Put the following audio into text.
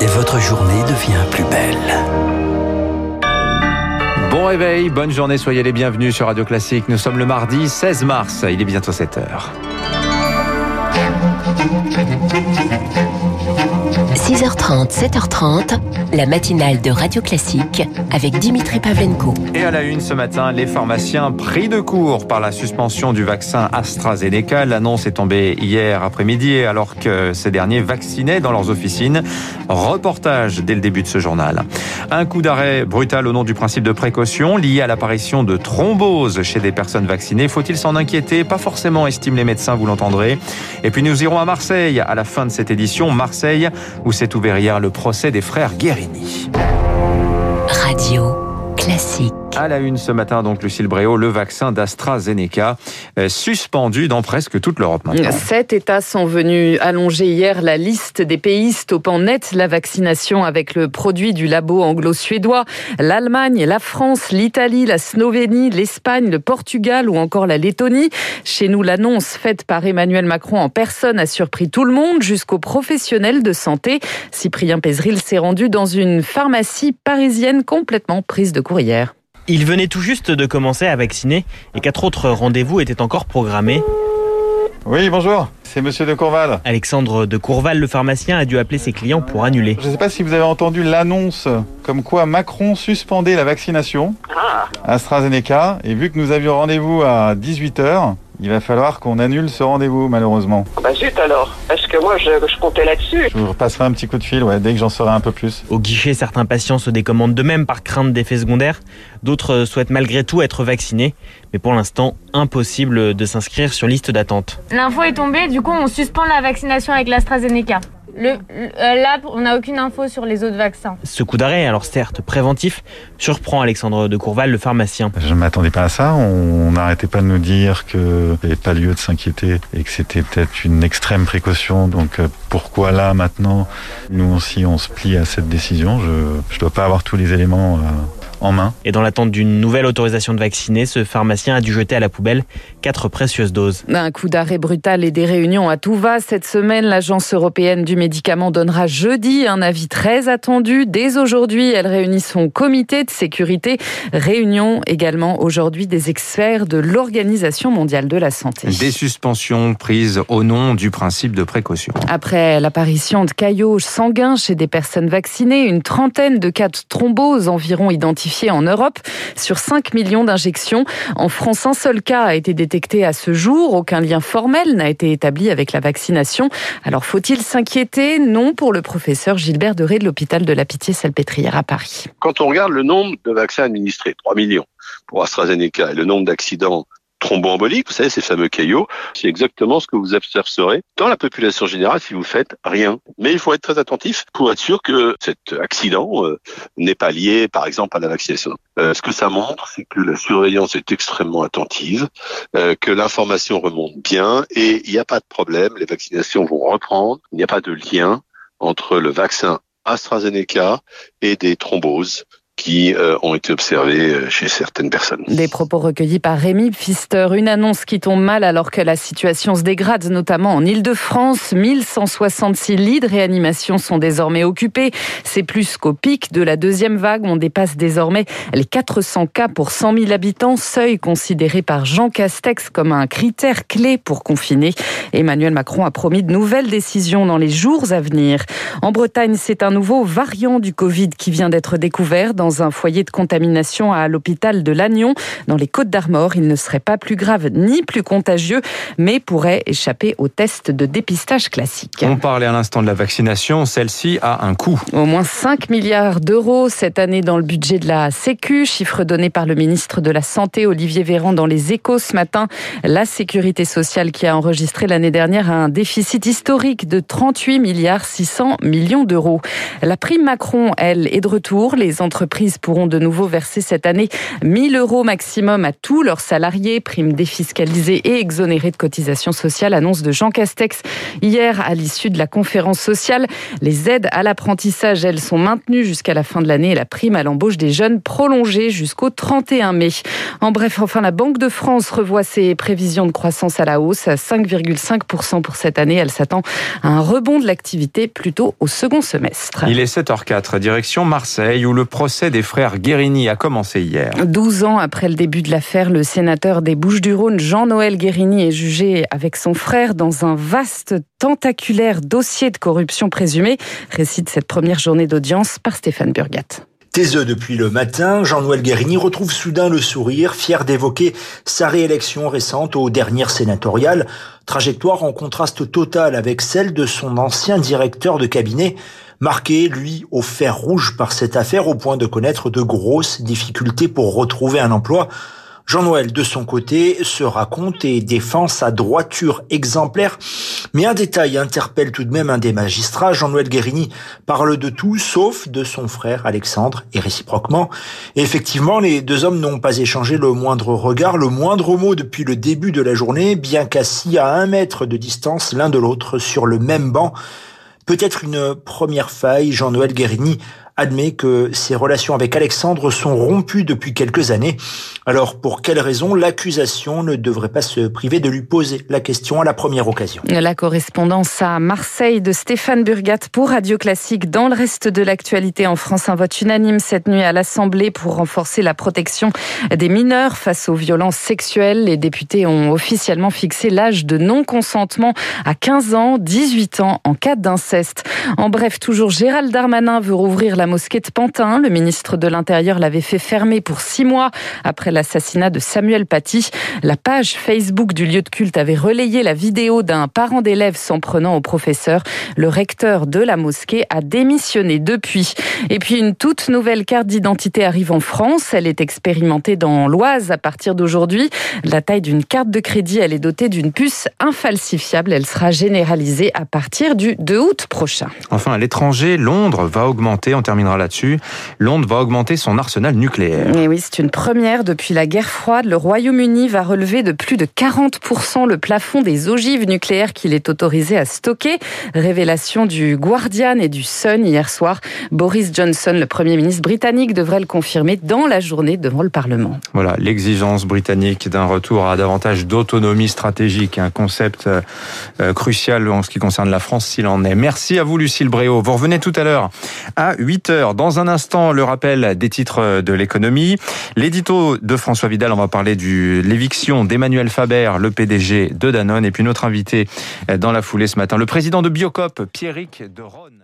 Et votre journée devient plus belle. Bon réveil, bonne journée, soyez les bienvenus sur Radio Classique. Nous sommes le mardi 16 mars, il est bientôt 7 heures. 6h30, 7h30, la matinale de Radio Classique avec Dimitri Pavlenko. Et à la une ce matin, les pharmaciens pris de court par la suspension du vaccin AstraZeneca. L'annonce est tombée hier après-midi alors que ces derniers vaccinaient dans leurs officines. Reportage dès le début de ce journal. Un coup d'arrêt brutal au nom du principe de précaution lié à l'apparition de thrombose chez des personnes vaccinées. Faut-il s'en inquiéter? Pas forcément, estiment les médecins, vous l'entendrez. Et puis nous irons à Marseille à la fin de cette édition. Marseille, où s'est ouvert hier le procès des frères Guérini. Radio Classique. À la une ce matin, donc, Lucille Bréau, le vaccin d'AstraZeneca euh, suspendu dans presque toute l'Europe maintenant. Sept États sont venus allonger hier la liste des pays stoppant net la vaccination avec le produit du labo anglo-suédois. L'Allemagne, la France, l'Italie, la Slovénie, l'Espagne, le Portugal ou encore la Lettonie. Chez nous, l'annonce faite par Emmanuel Macron en personne a surpris tout le monde jusqu'aux professionnels de santé. Cyprien Pézril s'est rendu dans une pharmacie parisienne complètement prise de courrière. Il venait tout juste de commencer à vacciner et quatre autres rendez-vous étaient encore programmés. Oui, bonjour, c'est monsieur de Courval. Alexandre de Courval, le pharmacien, a dû appeler ses clients pour annuler. Je ne sais pas si vous avez entendu l'annonce comme quoi Macron suspendait la vaccination AstraZeneca et vu que nous avions rendez-vous à 18h, il va falloir qu'on annule ce rendez-vous malheureusement. Bah zut alors, parce que moi je, je comptais là-dessus? Je vous repasserai un petit coup de fil ouais, dès que j'en saurai un peu plus. Au guichet, certains patients se décommandent d'eux-mêmes par crainte d'effets secondaires. D'autres souhaitent malgré tout être vaccinés. Mais pour l'instant, impossible de s'inscrire sur liste d'attente. L'info est tombée, du coup on suspend la vaccination avec l'AstraZeneca. Le, le- euh, là, on n'a aucune info sur les autres vaccins. Ce coup d'arrêt, alors certes préventif, surprend Alexandre de Courval, le pharmacien. Je ne m'attendais pas à ça. On n'arrêtait pas de nous dire qu'il n'y avait pas lieu de s'inquiéter et que c'était peut-être une extrême précaution. Donc euh, pourquoi là maintenant? Nous aussi on se plie à cette décision. Je ne dois pas avoir tous les éléments euh, en main. Et dans l'attente d'une nouvelle autorisation de vacciner, ce pharmacien a dû jeter à la poubelle quatre précieuses doses. Un coup d'arrêt brutal et des réunions à tout va. Cette semaine, l'Agence européenne du médicament donnera jeudi un avis très attendu. Dès aujourd'hui, elle réunit son comité de sécurité. Réunion également aujourd'hui des experts de l'Organisation mondiale de la santé. Des suspensions prises au nom du principe de précaution. Après l'apparition de caillots sanguins chez des personnes vaccinées, une trentaine de cas de thrombose environ identifiés en Europe sur 5 millions d'injections. En France, un seul cas a été détecté à ce jour. Aucun lien formel n'a été établi avec la vaccination. Alors faut-il s'inquiéter? Non pour le professeur Gilbert Deré de l'hôpital de la Pitié-Salpêtrière à Paris. Quand on regarde le nombre de vaccins administrés, 3 millions pour AstraZeneca, et le nombre d'accidents thromboemboliques, vous savez, ces fameux caillots, c'est exactement ce que vous observerez dans la population générale si vous faites rien. Mais il faut être très attentif pour être sûr que cet accident euh, n'est pas lié, par exemple, à la vaccination. Euh, ce que ça montre, c'est que la surveillance est extrêmement attentive, euh, que l'information remonte bien et il n'y a pas de problème, les vaccinations vont reprendre, il n'y a pas de lien entre le vaccin AstraZeneca et des thromboses qui euh, ont été observées euh, chez certaines personnes. Des propos recueillis par Rémi Pfister. Une annonce qui tombe mal alors que la situation se dégrade, notamment en Ile-de-France. 1166 lits de réanimation sont désormais occupés. C'est plus qu'au pic de la deuxième vague. On dépasse désormais les 400 cas pour 100 000 habitants, seuil considéré par Jean Castex comme un critère clé pour confiner. Emmanuel Macron a promis de nouvelles décisions dans les jours à venir. En Bretagne, c'est un nouveau variant du Covid qui vient d'être découvert dans un foyer de contamination à l'hôpital de Lannion, dans les Côtes d'Armor. Il ne serait pas plus grave ni plus contagieux, mais pourrait échapper au test de dépistage classique. On parlait à l'instant de la vaccination, celle-ci a un coût. Au moins 5 milliards d'euros cette année dans le budget de la Sécu, chiffre donné par le ministre de la Santé Olivier Véran dans les échos ce matin. La sécurité sociale qui a enregistré l'année dernière un déficit historique de 38 milliards 600 millions d'euros. La prime Macron, elle, est de retour. Les entreprises entreprises pourront de nouveau verser cette année 1000 euros maximum à tous leurs salariés, primes défiscalisées et exonérées de cotisations sociales, annonce de Jean Castex hier à l'issue de la conférence sociale. Les aides à l'apprentissage, elles, sont maintenues jusqu'à la fin de l'année et la prime à l'embauche des jeunes prolongée jusqu'au 31 mai. En bref, enfin, la Banque de France revoit ses prévisions de croissance à la hausse à 5,5% pour cette année. Elle s'attend à un rebond de l'activité plutôt au second semestre. Il est 7h04, direction Marseille, où le procès des frères Guérini a commencé hier. 12 ans après le début de l'affaire, le sénateur des Bouches-du-Rhône, Jean-Noël Guérini, est jugé avec son frère dans un vaste tentaculaire dossier de corruption présumée. Récite cette première journée d'audience par Stéphane Burgat. Taiseux depuis le matin, Jean-Noël Guérini retrouve soudain le sourire, fier d'évoquer sa réélection récente aux dernières sénatoriales, trajectoire en contraste total avec celle de son ancien directeur de cabinet, marqué, lui, au fer rouge par cette affaire au point de connaître de grosses difficultés pour retrouver un emploi. Jean-Noël, de son côté, se raconte et défend sa droiture exemplaire. Mais un détail interpelle tout de même un des magistrats. Jean-Noël Guérini parle de tout, sauf de son frère Alexandre, et réciproquement. Effectivement, les deux hommes n'ont pas échangé le moindre regard, le moindre mot depuis le début de la journée, bien qu'assis à un mètre de distance l'un de l'autre sur le même banc. Peut-être une première faille, Jean-Noël Guérini admet que ses relations avec Alexandre sont rompues depuis quelques années. Alors pour quelle raison l'accusation ne devrait pas se priver de lui poser la question à la première occasion? La correspondance à Marseille de Stéphane Burgat pour Radio Classique. Dans le reste de l'actualité en France, un vote unanime cette nuit à l'Assemblée pour renforcer la protection des mineurs face aux violences sexuelles. Les députés ont officiellement fixé l'âge de non-consentement à 15 ans, 18 ans en cas d'inceste. En bref, toujours Gérald Darmanin veut rouvrir la la mosquée de Pantin. Le ministre de l'Intérieur l'avait fait fermer pour six mois après l'assassinat de Samuel Paty. La page Facebook du lieu de culte avait relayé la vidéo d'un parent d'élève s'en prenant au professeur. Le recteur de la mosquée a démissionné depuis. Et puis une toute nouvelle carte d'identité arrive en France. Elle est expérimentée dans l'Oise à partir d'aujourd'hui. La taille d'une carte de crédit, elle est dotée d'une puce infalsifiable. Elle sera généralisée à partir du 2 août prochain. Enfin, à l'étranger, Londres va augmenter en termes terminera là-dessus. Londres va augmenter son arsenal nucléaire. Et oui, c'est une première depuis la guerre froide. Le Royaume-Uni va relever de plus de 40% le plafond des ogives nucléaires qu'il est autorisé à stocker. Révélation du Guardian et du Sun hier soir. Boris Johnson, le Premier ministre britannique, devrait le confirmer dans la journée devant le Parlement. Voilà, l'exigence britannique d'un retour à davantage d'autonomie stratégique, un concept euh, crucial en ce qui concerne la France s'il en est. Merci à vous Lucille Bréau. Vous revenez tout à l'heure à 8 dans un instant, le rappel des titres de l'économie. L'édito de François Vidal, on va parler de l'éviction d'Emmanuel Faber, le PDG de Danone. Et puis notre invité dans la foulée ce matin, le président de Biocop, Pierrick de Ronne.